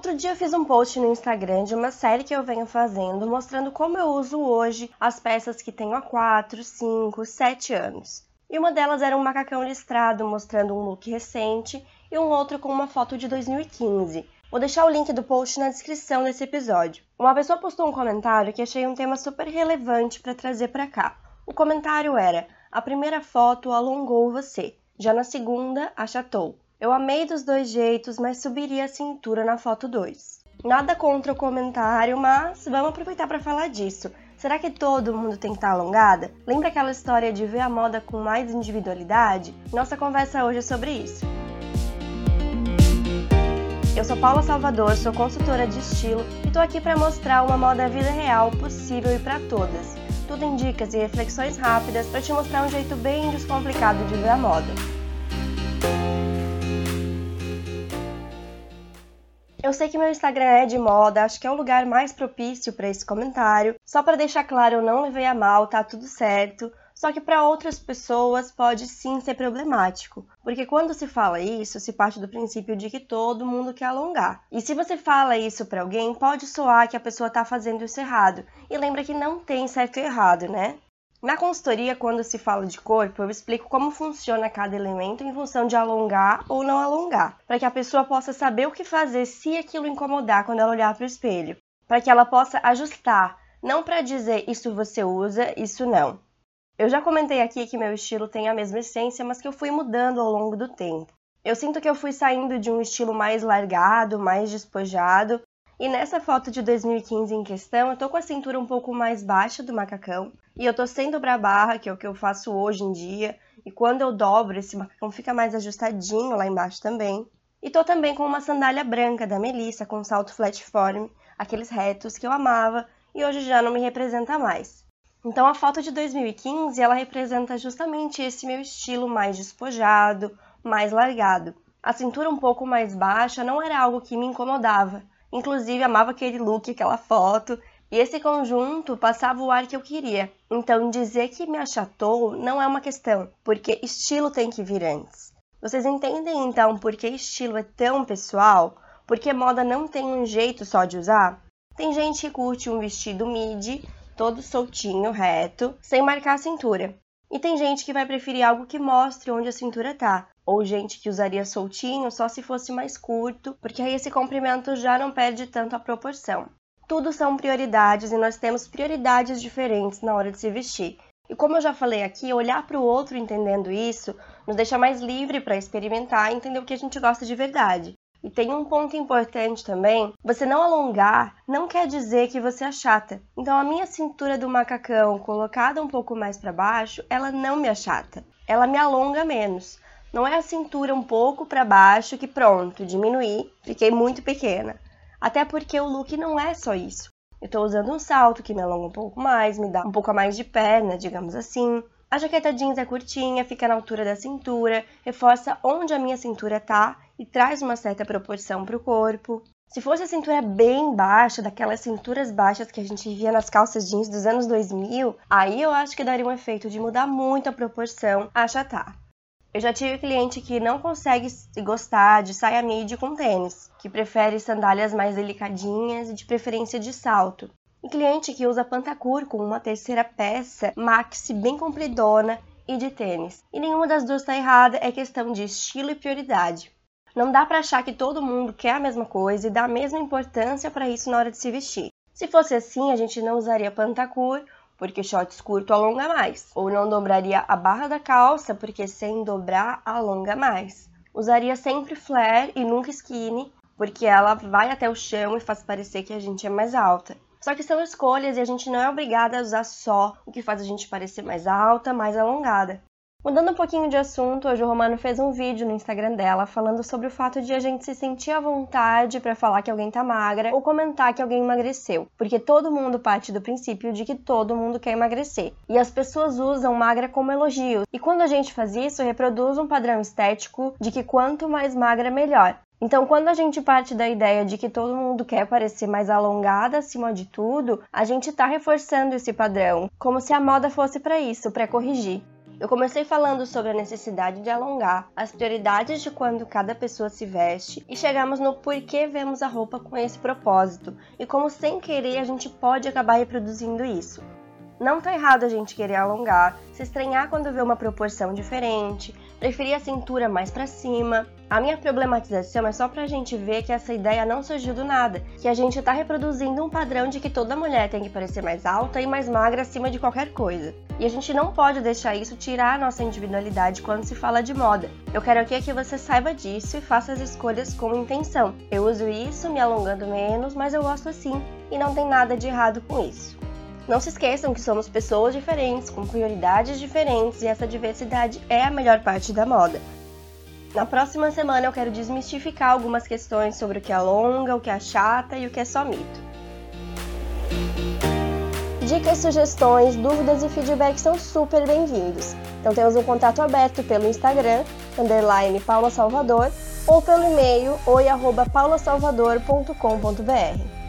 Outro dia eu fiz um post no Instagram de uma série que eu venho fazendo, mostrando como eu uso hoje as peças que tenho há 4, 5, 7 anos. E uma delas era um macacão listrado mostrando um look recente e um outro com uma foto de 2015. Vou deixar o link do post na descrição desse episódio. Uma pessoa postou um comentário que achei um tema super relevante para trazer para cá. O comentário era: A primeira foto alongou você, já na segunda achatou. Eu amei dos dois jeitos, mas subiria a cintura na foto 2. Nada contra o comentário, mas vamos aproveitar para falar disso. Será que todo mundo tem que estar alongada? Lembra aquela história de ver a moda com mais individualidade? Nossa conversa hoje é sobre isso. Eu sou Paula Salvador, sou consultora de estilo e estou aqui para mostrar uma moda vida real possível e para todas. Tudo em dicas e reflexões rápidas para te mostrar um jeito bem descomplicado de ver a moda. Eu sei que meu Instagram é de moda, acho que é o lugar mais propício para esse comentário. Só para deixar claro, eu não levei a mal, tá tudo certo. Só que para outras pessoas pode sim ser problemático, porque quando se fala isso, se parte do princípio de que todo mundo quer alongar. E se você fala isso para alguém, pode soar que a pessoa está fazendo isso errado. E lembra que não tem certo e errado, né? Na consultoria, quando se fala de corpo, eu explico como funciona cada elemento em função de alongar ou não alongar, para que a pessoa possa saber o que fazer se aquilo incomodar quando ela olhar para o espelho, para que ela possa ajustar, não para dizer isso você usa, isso não. Eu já comentei aqui que meu estilo tem a mesma essência, mas que eu fui mudando ao longo do tempo. Eu sinto que eu fui saindo de um estilo mais largado, mais despojado, e nessa foto de 2015 em questão, eu tô com a cintura um pouco mais baixa do macacão e eu tô sem dobrar barra, que é o que eu faço hoje em dia. E quando eu dobro, esse macacão fica mais ajustadinho lá embaixo também. E tô também com uma sandália branca da Melissa com salto flatform, aqueles retos que eu amava e hoje já não me representa mais. Então a foto de 2015, ela representa justamente esse meu estilo mais despojado, mais largado. A cintura um pouco mais baixa não era algo que me incomodava, Inclusive, amava aquele look, aquela foto. E esse conjunto passava o ar que eu queria. Então, dizer que me achatou não é uma questão, porque estilo tem que vir antes. Vocês entendem então por que estilo é tão pessoal? Porque moda não tem um jeito só de usar? Tem gente que curte um vestido midi, todo soltinho, reto, sem marcar a cintura. E tem gente que vai preferir algo que mostre onde a cintura tá, ou gente que usaria soltinho só se fosse mais curto, porque aí esse comprimento já não perde tanto a proporção. Tudo são prioridades e nós temos prioridades diferentes na hora de se vestir. E como eu já falei aqui, olhar para o outro entendendo isso nos deixa mais livre para experimentar e entender o que a gente gosta de verdade. E tem um ponto importante também: você não alongar não quer dizer que você é chata. Então a minha cintura do macacão colocada um pouco mais para baixo, ela não me achata. Ela me alonga menos. Não é a cintura um pouco para baixo que pronto, diminuí, fiquei muito pequena. Até porque o look não é só isso. Eu estou usando um salto que me alonga um pouco mais, me dá um pouco a mais de perna, digamos assim. A jaqueta jeans é curtinha, fica na altura da cintura, reforça onde a minha cintura tá e traz uma certa proporção para o corpo. Se fosse a cintura bem baixa, daquelas cinturas baixas que a gente via nas calças jeans dos anos 2000, aí eu acho que daria um efeito de mudar muito a proporção, achatar. Eu já tive cliente que não consegue gostar de saia midi com tênis, que prefere sandálias mais delicadinhas e de preferência de salto. E cliente que usa pantacur com uma terceira peça maxi bem compridona e de tênis. E nenhuma das duas está errada, é questão de estilo e prioridade. Não dá para achar que todo mundo quer a mesma coisa e dá a mesma importância para isso na hora de se vestir. Se fosse assim, a gente não usaria pantacur porque shorts curto alonga mais, ou não dobraria a barra da calça, porque sem dobrar alonga mais. Usaria sempre flare e nunca skinny, porque ela vai até o chão e faz parecer que a gente é mais alta. Só que são escolhas e a gente não é obrigada a usar só o que faz a gente parecer mais alta, mais alongada. Mudando um pouquinho de assunto, hoje o Romano fez um vídeo no Instagram dela falando sobre o fato de a gente se sentir à vontade para falar que alguém tá magra ou comentar que alguém emagreceu, porque todo mundo parte do princípio de que todo mundo quer emagrecer. E as pessoas usam magra como elogio. E quando a gente faz isso, reproduz um padrão estético de que quanto mais magra melhor. Então, quando a gente parte da ideia de que todo mundo quer parecer mais alongada acima de tudo, a gente está reforçando esse padrão, como se a moda fosse para isso, para corrigir. Eu comecei falando sobre a necessidade de alongar, as prioridades de quando cada pessoa se veste e chegamos no porquê vemos a roupa com esse propósito e como sem querer a gente pode acabar reproduzindo isso. Não tá errado a gente querer alongar, se estranhar quando vê uma proporção diferente, preferir a cintura mais para cima. A minha problematização é só pra gente ver que essa ideia não surgiu do nada, que a gente tá reproduzindo um padrão de que toda mulher tem que parecer mais alta e mais magra acima de qualquer coisa. E a gente não pode deixar isso tirar a nossa individualidade quando se fala de moda. Eu quero aqui que você saiba disso e faça as escolhas com intenção. Eu uso isso me alongando menos, mas eu gosto assim, e não tem nada de errado com isso. Não se esqueçam que somos pessoas diferentes, com prioridades diferentes, e essa diversidade é a melhor parte da moda. Na próxima semana eu quero desmistificar algumas questões sobre o que é longa, o que é chata e o que é só mito. Dicas, sugestões, dúvidas e feedback são super bem-vindos. Então temos um contato aberto pelo Instagram, underline Paula Salvador, ou pelo e-mail oi.paulasalvador.com.br.